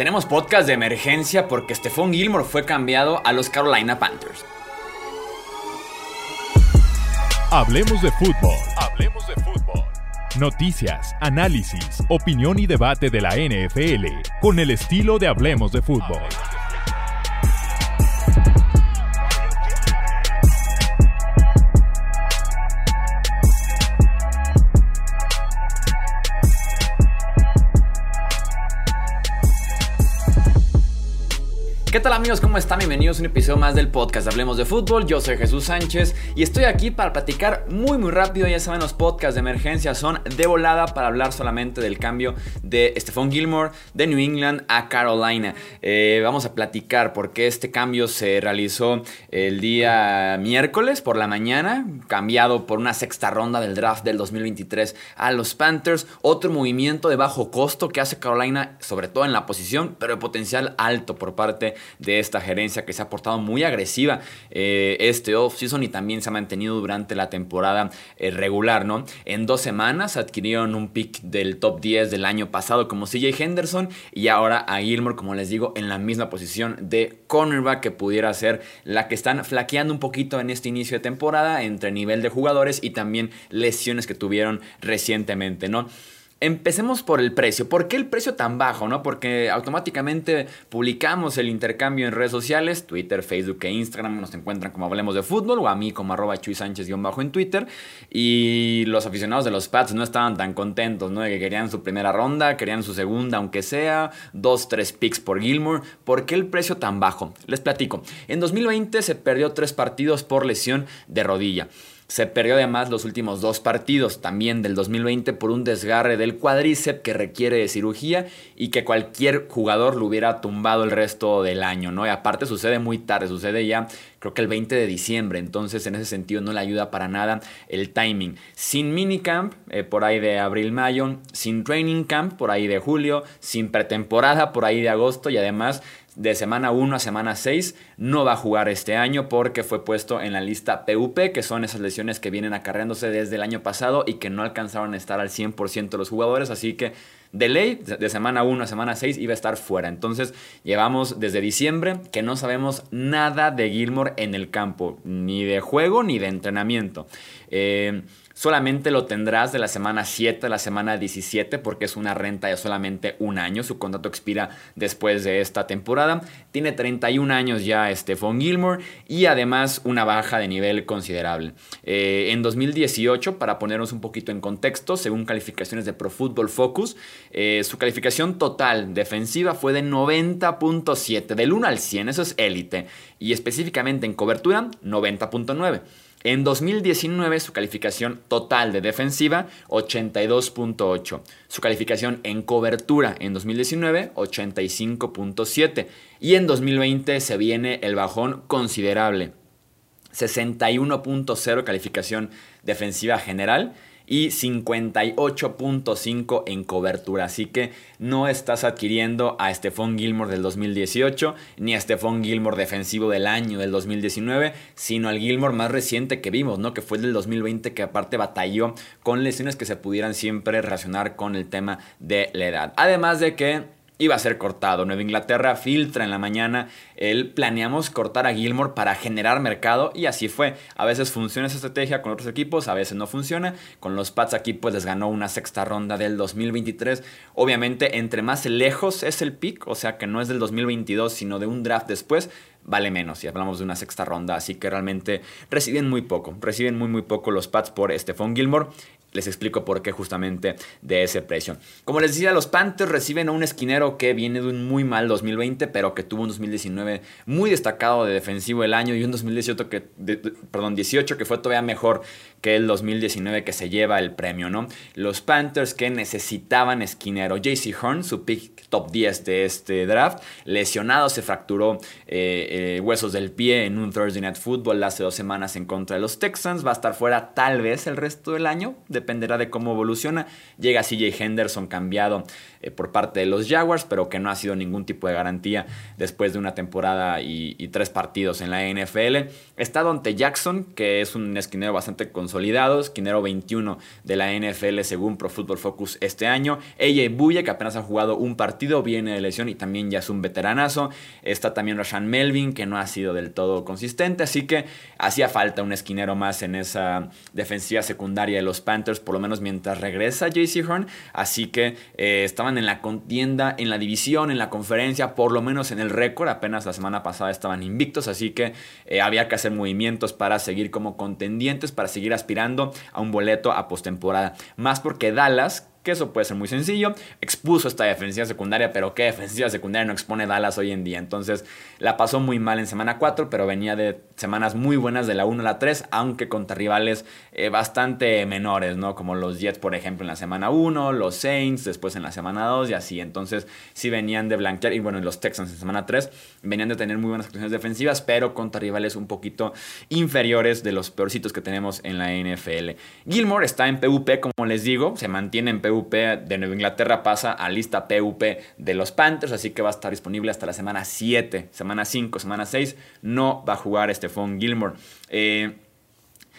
Tenemos podcast de emergencia porque Stephon Gilmore fue cambiado a los Carolina Panthers. Hablemos de fútbol. Hablemos de fútbol. Noticias, análisis, opinión y debate de la NFL con el estilo de Hablemos de fútbol. ¿Qué tal amigos? ¿Cómo están? Bienvenidos a un episodio más del podcast Hablemos de Fútbol. Yo soy Jesús Sánchez y estoy aquí para platicar muy muy rápido. Ya saben, los podcasts de emergencia son de volada para hablar solamente del cambio de Stephon Gilmore de New England a Carolina. Eh, vamos a platicar por qué este cambio se realizó el día miércoles por la mañana, cambiado por una sexta ronda del draft del 2023 a los Panthers. Otro movimiento de bajo costo que hace Carolina, sobre todo en la posición, pero de potencial alto por parte de esta gerencia que se ha portado muy agresiva eh, este off-season y también se ha mantenido durante la temporada eh, regular, ¿no? En dos semanas adquirieron un pick del top 10 del año pasado como CJ Henderson y ahora a Gilmore, como les digo, en la misma posición de cornerback que pudiera ser la que están flaqueando un poquito en este inicio de temporada entre nivel de jugadores y también lesiones que tuvieron recientemente, ¿no? Empecemos por el precio. ¿Por qué el precio tan bajo? ¿no? Porque automáticamente publicamos el intercambio en redes sociales, Twitter, Facebook e Instagram. Nos encuentran como Hablemos de Fútbol o a mí como arroba Chuy Sánchez-bajo en Twitter. Y los aficionados de los Pats no estaban tan contentos, ¿no? De que querían su primera ronda, querían su segunda, aunque sea, dos, tres picks por Gilmore. ¿Por qué el precio tan bajo? Les platico. En 2020 se perdió tres partidos por lesión de rodilla. Se perdió además los últimos dos partidos también del 2020 por un desgarre del cuádriceps que requiere de cirugía y que cualquier jugador lo hubiera tumbado el resto del año, ¿no? Y aparte sucede muy tarde, sucede ya creo que el 20 de diciembre, entonces en ese sentido no le ayuda para nada el timing. Sin minicamp eh, por ahí de abril-mayo, sin training camp por ahí de julio, sin pretemporada por ahí de agosto y además de semana 1 a semana 6 no va a jugar este año porque fue puesto en la lista PUP, que son esas lesiones que vienen acarreándose desde el año pasado y que no alcanzaron a estar al 100% los jugadores, así que de ley, de semana 1 a semana 6 iba a estar fuera. Entonces llevamos desde diciembre que no sabemos nada de Gilmore en el campo, ni de juego ni de entrenamiento. Eh, Solamente lo tendrás de la semana 7 a la semana 17 porque es una renta de solamente un año. Su contrato expira después de esta temporada. Tiene 31 años ya Stephon Gilmore y además una baja de nivel considerable. Eh, en 2018, para ponernos un poquito en contexto, según calificaciones de Pro Football Focus, eh, su calificación total defensiva fue de 90.7, del 1 al 100, eso es élite. Y específicamente en cobertura, 90.9. En 2019 su calificación total de defensiva 82.8. Su calificación en cobertura en 2019 85.7. Y en 2020 se viene el bajón considerable. 61.0 calificación defensiva general y 58.5 en cobertura. Así que no estás adquiriendo a Stephon Gilmore del 2018 ni a Stephon Gilmore defensivo del año del 2019, sino al Gilmore más reciente que vimos, ¿no? Que fue el del 2020 que aparte batalló con lesiones que se pudieran siempre relacionar con el tema de la edad. Además de que iba a ser cortado. Nueva Inglaterra filtra en la mañana el planeamos cortar a Gilmore para generar mercado y así fue. A veces funciona esa estrategia con otros equipos, a veces no funciona. Con los Pats aquí pues les ganó una sexta ronda del 2023. Obviamente entre más lejos es el pick, o sea que no es del 2022 sino de un draft después, vale menos si hablamos de una sexta ronda, así que realmente reciben muy poco, reciben muy muy poco los Pats por Stephon Gilmore les explico por qué justamente de ese precio. Como les decía, los Panthers reciben a un esquinero que viene de un muy mal 2020, pero que tuvo un 2019 muy destacado de defensivo el año y un 2018 que, perdón, 18 que fue todavía mejor que el 2019 que se lleva el premio, ¿no? Los Panthers que necesitaban esquinero. JC Horn, su pick top 10 de este draft, lesionado, se fracturó eh, eh, huesos del pie en un Thursday Night Football hace dos semanas en contra de los Texans. Va a estar fuera tal vez el resto del año, dependerá de cómo evoluciona. Llega CJ Henderson cambiado eh, por parte de los Jaguars, pero que no ha sido ningún tipo de garantía después de una temporada y, tres partidos en la NFL. Está Dante Jackson, que es un esquinero bastante consolidado, esquinero 21 de la NFL según Pro Football Focus este año. AJ Buye, que apenas ha jugado un partido, viene de lesión y también ya es un veteranazo. Está también Rashan Melvin, que no ha sido del todo consistente, así que hacía falta un esquinero más en esa defensiva secundaria de los Panthers, por lo menos mientras regresa JC Horn. Así que eh, estaban en la contienda, en la división, en la conferencia, por lo menos en el récord. Apenas la semana pasada estaban invictos, así que eh, había que hacer movimientos para seguir como contendientes, para seguir aspirando a un boleto a postemporada. Más porque Dallas, que eso puede ser muy sencillo. Expuso esta defensiva secundaria, pero ¿qué defensiva secundaria no expone Dallas hoy en día? Entonces la pasó muy mal en semana 4, pero venía de semanas muy buenas de la 1 a la 3, aunque contra rivales eh, bastante menores, ¿no? Como los Jets, por ejemplo, en la semana 1, los Saints después en la semana 2 y así. Entonces sí venían de blanquear, y bueno, los Texans en semana 3 venían de tener muy buenas actuaciones defensivas, pero contra rivales un poquito inferiores de los peorcitos que tenemos en la NFL. Gilmore está en PUP, como les digo, se mantiene en PUP De Nueva Inglaterra pasa a lista PUP de los Panthers, así que va a estar disponible hasta la semana 7, semana 5, semana 6. No va a jugar Stephon Gilmore. Eh,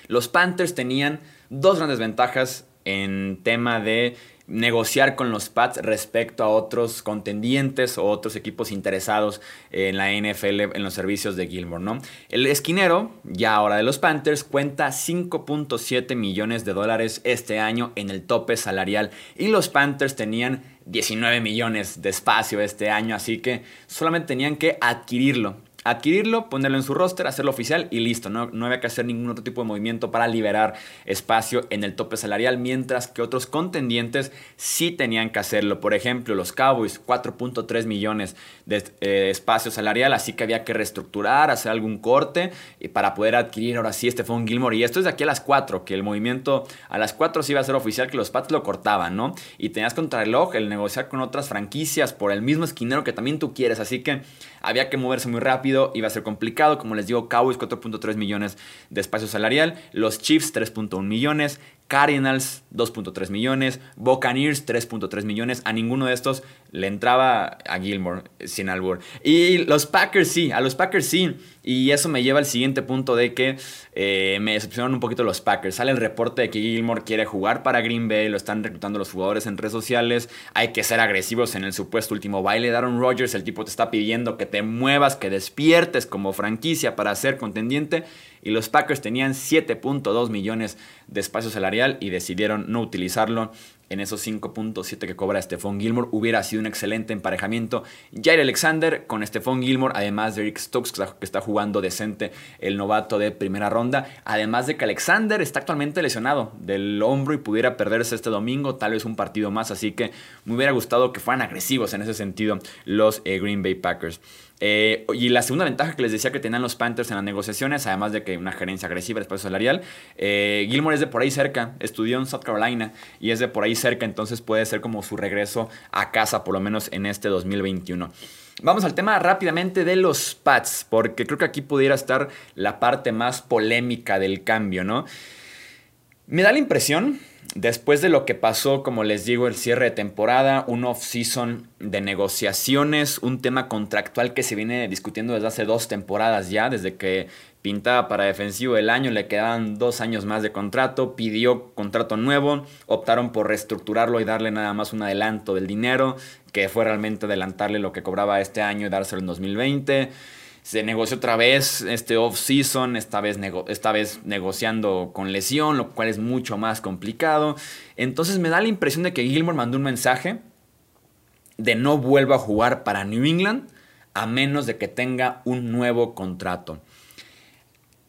los Panthers tenían dos grandes ventajas en tema de negociar con los Pats respecto a otros contendientes o otros equipos interesados en la NFL en los servicios de Gilmore, ¿no? El esquinero, ya ahora de los Panthers, cuenta 5.7 millones de dólares este año en el tope salarial y los Panthers tenían 19 millones de espacio este año, así que solamente tenían que adquirirlo adquirirlo, ponerlo en su roster, hacerlo oficial y listo. No, había que hacer ningún otro tipo de movimiento para liberar espacio en el tope salarial, mientras que otros contendientes sí tenían que hacerlo. Por ejemplo, los Cowboys, 4.3 millones de eh, espacio salarial, así que había que reestructurar, hacer algún corte y para poder adquirir ahora sí este Fon Gilmore. Y esto es de aquí a las 4, que el movimiento a las 4 sí iba a ser oficial, que los Pats lo cortaban, ¿no? Y tenías contra reloj el negociar con otras franquicias por el mismo esquinero que también tú quieres, así que había que moverse muy rápido, iba a ser complicado. Como les digo, Cowboys 4.3 millones de espacio salarial, los Chiefs 3.1 millones, Cardinals 2.3 millones, Buccaneers 3.3 millones. A ninguno de estos le entraba a Gilmore sin albur. Y los Packers sí, a los Packers sí. Y eso me lleva al siguiente punto de que eh, me decepcionaron un poquito los Packers. Sale el reporte de que Gilmore quiere jugar para Green Bay, lo están reclutando los jugadores en redes sociales. Hay que ser agresivos en el supuesto último baile. Aaron Rodgers, el tipo te está pidiendo que te muevas, que despiertes como franquicia para ser contendiente y los Packers tenían 7.2 millones de espacio salarial y decidieron no utilizarlo en esos 5.7 que cobra Stephon Gilmore. Hubiera sido un excelente emparejamiento. Jair Alexander con Stephon Gilmore, además de Eric Stokes, que está jugando decente el novato de primera ronda. Además de que Alexander está actualmente lesionado del hombro y pudiera perderse este domingo, tal vez un partido más. Así que me hubiera gustado que fueran agresivos en ese sentido los eh, Green Bay Packers. Eh, y la segunda ventaja que les decía que tenían los Panthers en las negociaciones, además de que una gerencia agresiva de espacio salarial, eh, Gilmore es de por ahí cerca, estudió en South Carolina y es de por ahí cerca, entonces puede ser como su regreso a casa, por lo menos en este 2021. Vamos al tema rápidamente de los Pats, porque creo que aquí pudiera estar la parte más polémica del cambio, ¿no? Me da la impresión después de lo que pasó, como les digo, el cierre de temporada, un off-season de negociaciones, un tema contractual que se viene discutiendo desde hace dos temporadas ya, desde que pintaba para defensivo del año, le quedaban dos años más de contrato, pidió contrato nuevo, optaron por reestructurarlo y darle nada más un adelanto del dinero, que fue realmente adelantarle lo que cobraba este año y dárselo en 2020 se negoció otra vez este off-season, esta, vez esta vez negociando con lesión, lo cual es mucho más complicado. Entonces me da la impresión de que Gilmore mandó un mensaje de no vuelva a jugar para New England a menos de que tenga un nuevo contrato.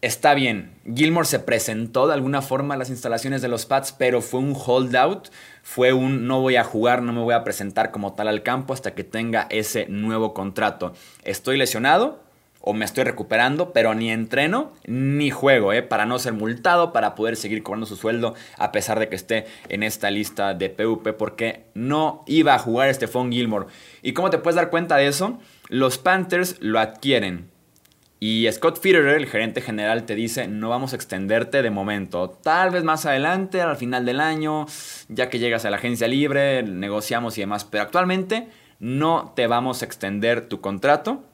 Está bien, Gilmore se presentó de alguna forma a las instalaciones de los Pats, pero fue un holdout, fue un no voy a jugar, no me voy a presentar como tal al campo hasta que tenga ese nuevo contrato. Estoy lesionado, o me estoy recuperando, pero ni entreno ni juego, ¿eh? para no ser multado, para poder seguir cobrando su sueldo a pesar de que esté en esta lista de PUP, porque no iba a jugar Stephon Gilmore. ¿Y cómo te puedes dar cuenta de eso? Los Panthers lo adquieren Y Scott Fitterer, el gerente general, te dice, no vamos a extenderte de momento. Tal vez más adelante, al final del año, ya que llegas a la agencia libre, negociamos y demás. Pero actualmente no te vamos a extender tu contrato.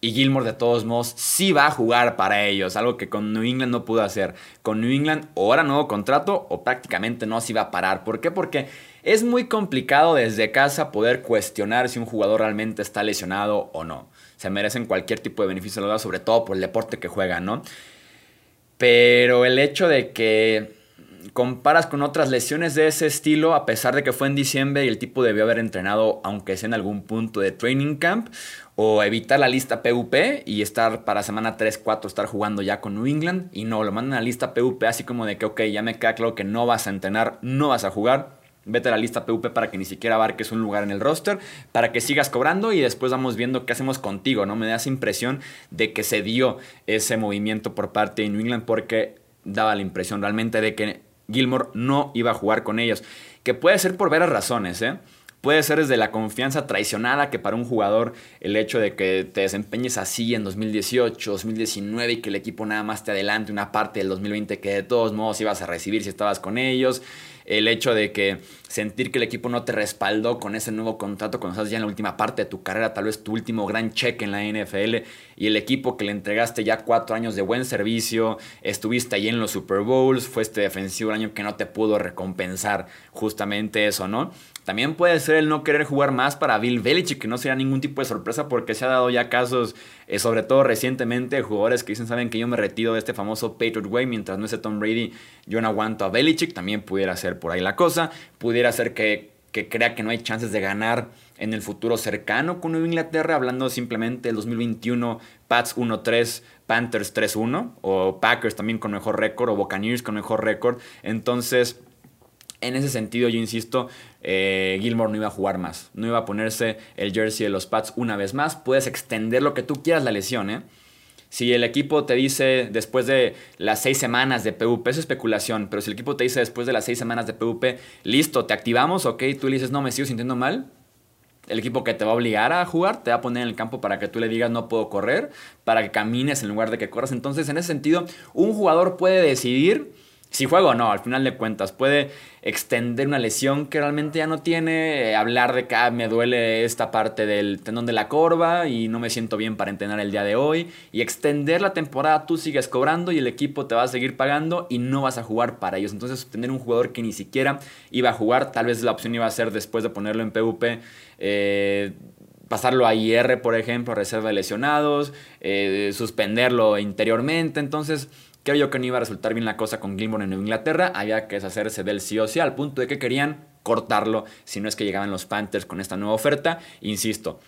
Y Gilmore de todos modos sí va a jugar para ellos, algo que con New England no pudo hacer. Con New England o ahora nuevo contrato o prácticamente no se iba a parar. ¿Por qué? Porque es muy complicado desde casa poder cuestionar si un jugador realmente está lesionado o no se merecen cualquier tipo de beneficio, sobre todo por el deporte que juegan, ¿no? Pero el hecho de que comparas con otras lesiones de ese estilo, a pesar de que fue en diciembre y el tipo debió haber entrenado, aunque sea en algún punto de training camp, o evitar la lista PUP y estar para semana 3, 4, estar jugando ya con New England, y no, lo mandan a la lista PUP así como de que, ok, ya me queda claro que no vas a entrenar, no vas a jugar, Vete a la lista PUP para que ni siquiera abarques un lugar en el roster, para que sigas cobrando y después vamos viendo qué hacemos contigo, ¿no? Me da esa impresión de que se dio ese movimiento por parte de New England porque daba la impresión realmente de que Gilmore no iba a jugar con ellos. Que puede ser por veras razones, ¿eh? Puede ser desde la confianza traicionada que para un jugador el hecho de que te desempeñes así en 2018, 2019 y que el equipo nada más te adelante una parte del 2020 que de todos modos ibas a recibir si estabas con ellos el hecho de que sentir que el equipo no te respaldó con ese nuevo contrato cuando estás ya en la última parte de tu carrera, tal vez tu último gran cheque en la NFL, y el equipo que le entregaste ya cuatro años de buen servicio, estuviste ahí en los Super Bowls, fue este defensivo el año que no te pudo recompensar justamente eso, ¿no? También puede ser el no querer jugar más para Bill Belichick, que no sería ningún tipo de sorpresa porque se ha dado ya casos, eh, sobre todo recientemente, jugadores que dicen, saben que yo me retiro de este famoso Patriot Way, mientras no esté Tom Brady, yo no aguanto a Belichick, también pudiera ser por ahí la cosa, pudiera ser que, que crea que no hay chances de ganar en el futuro cercano con Nueva Inglaterra, hablando simplemente del 2021, Pats 1-3, Panthers 3-1, o Packers también con mejor récord, o Buccaneers con mejor récord, entonces en ese sentido, yo insisto, eh, Gilmore no iba a jugar más. No iba a ponerse el jersey de los Pats una vez más. Puedes extender lo que tú quieras la lesión, ¿eh? Si el equipo te dice después de las seis semanas de PvP, es especulación, pero si el equipo te dice después de las seis semanas de PvP, listo, te activamos, ok, tú le dices, no, me sigo sintiendo mal, el equipo que te va a obligar a jugar te va a poner en el campo para que tú le digas no puedo correr, para que camines en lugar de que corras. Entonces, en ese sentido, un jugador puede decidir si juega o no, al final de cuentas, puede extender una lesión que realmente ya no tiene, eh, hablar de que ah, me duele esta parte del tendón de la corva y no me siento bien para entrenar el día de hoy, y extender la temporada, tú sigues cobrando y el equipo te va a seguir pagando y no vas a jugar para ellos. Entonces, tener un jugador que ni siquiera iba a jugar, tal vez la opción iba a ser después de ponerlo en PvP. Eh, pasarlo a IR, por ejemplo, reserva de lesionados, eh, suspenderlo interiormente. Entonces, Creo yo que no iba a resultar bien la cosa con Gilmore en Inglaterra. Había que deshacerse del sí o sí, al punto de que querían cortarlo si no es que llegaban los Panthers con esta nueva oferta. Insisto,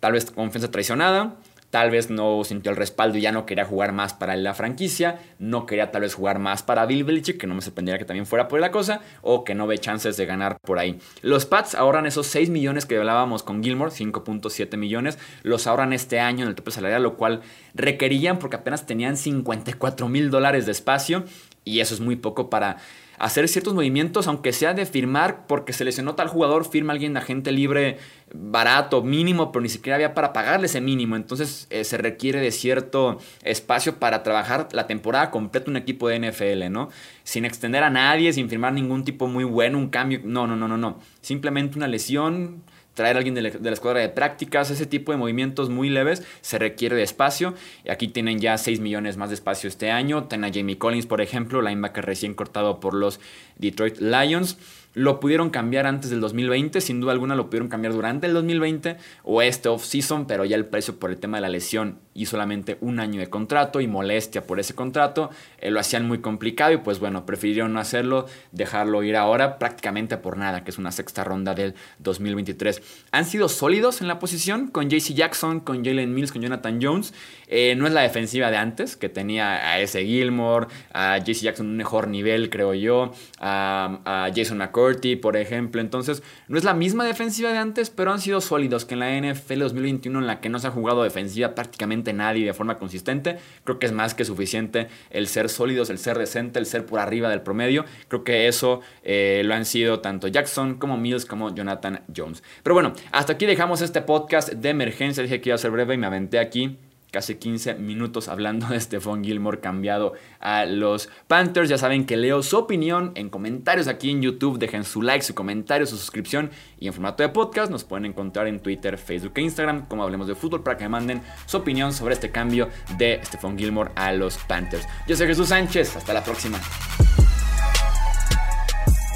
tal vez confianza traicionada, Tal vez no sintió el respaldo y ya no quería jugar más para la franquicia. No quería tal vez jugar más para Bill Belichick, que no me sorprendería que también fuera por la cosa. O que no ve chances de ganar por ahí. Los Pats ahorran esos 6 millones que hablábamos con Gilmore, 5.7 millones. Los ahorran este año en el tope salarial, lo cual requerían porque apenas tenían 54 mil dólares de espacio. Y eso es muy poco para hacer ciertos movimientos, aunque sea de firmar porque se lesionó tal jugador, firma alguien agente libre barato, mínimo, pero ni siquiera había para pagarle ese mínimo. Entonces eh, se requiere de cierto espacio para trabajar la temporada completa un equipo de NFL, ¿no? Sin extender a nadie, sin firmar ningún tipo muy bueno, un cambio. No, no, no, no, no. Simplemente una lesión traer a alguien de la, escuadra de prácticas, ese tipo de movimientos muy leves, se requiere de espacio. Y aquí tienen ya 6 millones más de espacio este año. Tienen a Jamie Collins, por ejemplo, linebacker recién cortado por los Detroit Lions. Lo pudieron cambiar antes del 2020, sin duda alguna lo pudieron cambiar durante el 2020 o este off-season, pero ya el precio por el tema de la lesión y solamente un año de contrato y molestia por ese contrato eh, lo hacían muy complicado y pues bueno, prefirieron no hacerlo, dejarlo ir ahora prácticamente por nada, que es una sexta ronda del 2023. Han sido sólidos en la posición con JC Jackson, con Jalen Mills, con Jonathan Jones. Eh, no es la defensiva de antes, que tenía a ese Gilmore, a JC Jackson un mejor nivel, creo yo, a, a Jason McCoy por ejemplo. Entonces, no es la misma defensiva de antes, pero han sido sólidos. Que en la NFL 2021, en la que no se ha jugado defensiva prácticamente nadie de forma consistente, creo que es más que suficiente el ser sólidos, el ser decente, el ser por arriba del promedio. Creo que eso eh, lo han sido tanto Jackson como Mills como Jonathan Jones. Pero bueno, hasta aquí dejamos este podcast de emergencia. Dije que iba a ser breve y me aventé aquí casi 15 minutos hablando de Stephon Gilmore cambiado a los Panthers. Ya saben que leo su opinión en comentarios aquí en YouTube. Dejen su like, su comentario, su suscripción y en formato de podcast nos pueden encontrar en Twitter, Facebook e Instagram como Hablemos de Fútbol para que manden su opinión sobre este cambio de Stephon Gilmore a los Panthers. Yo soy Jesús Sánchez. Hasta la próxima.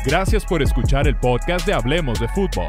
Gracias por escuchar el podcast de Hablemos de Fútbol.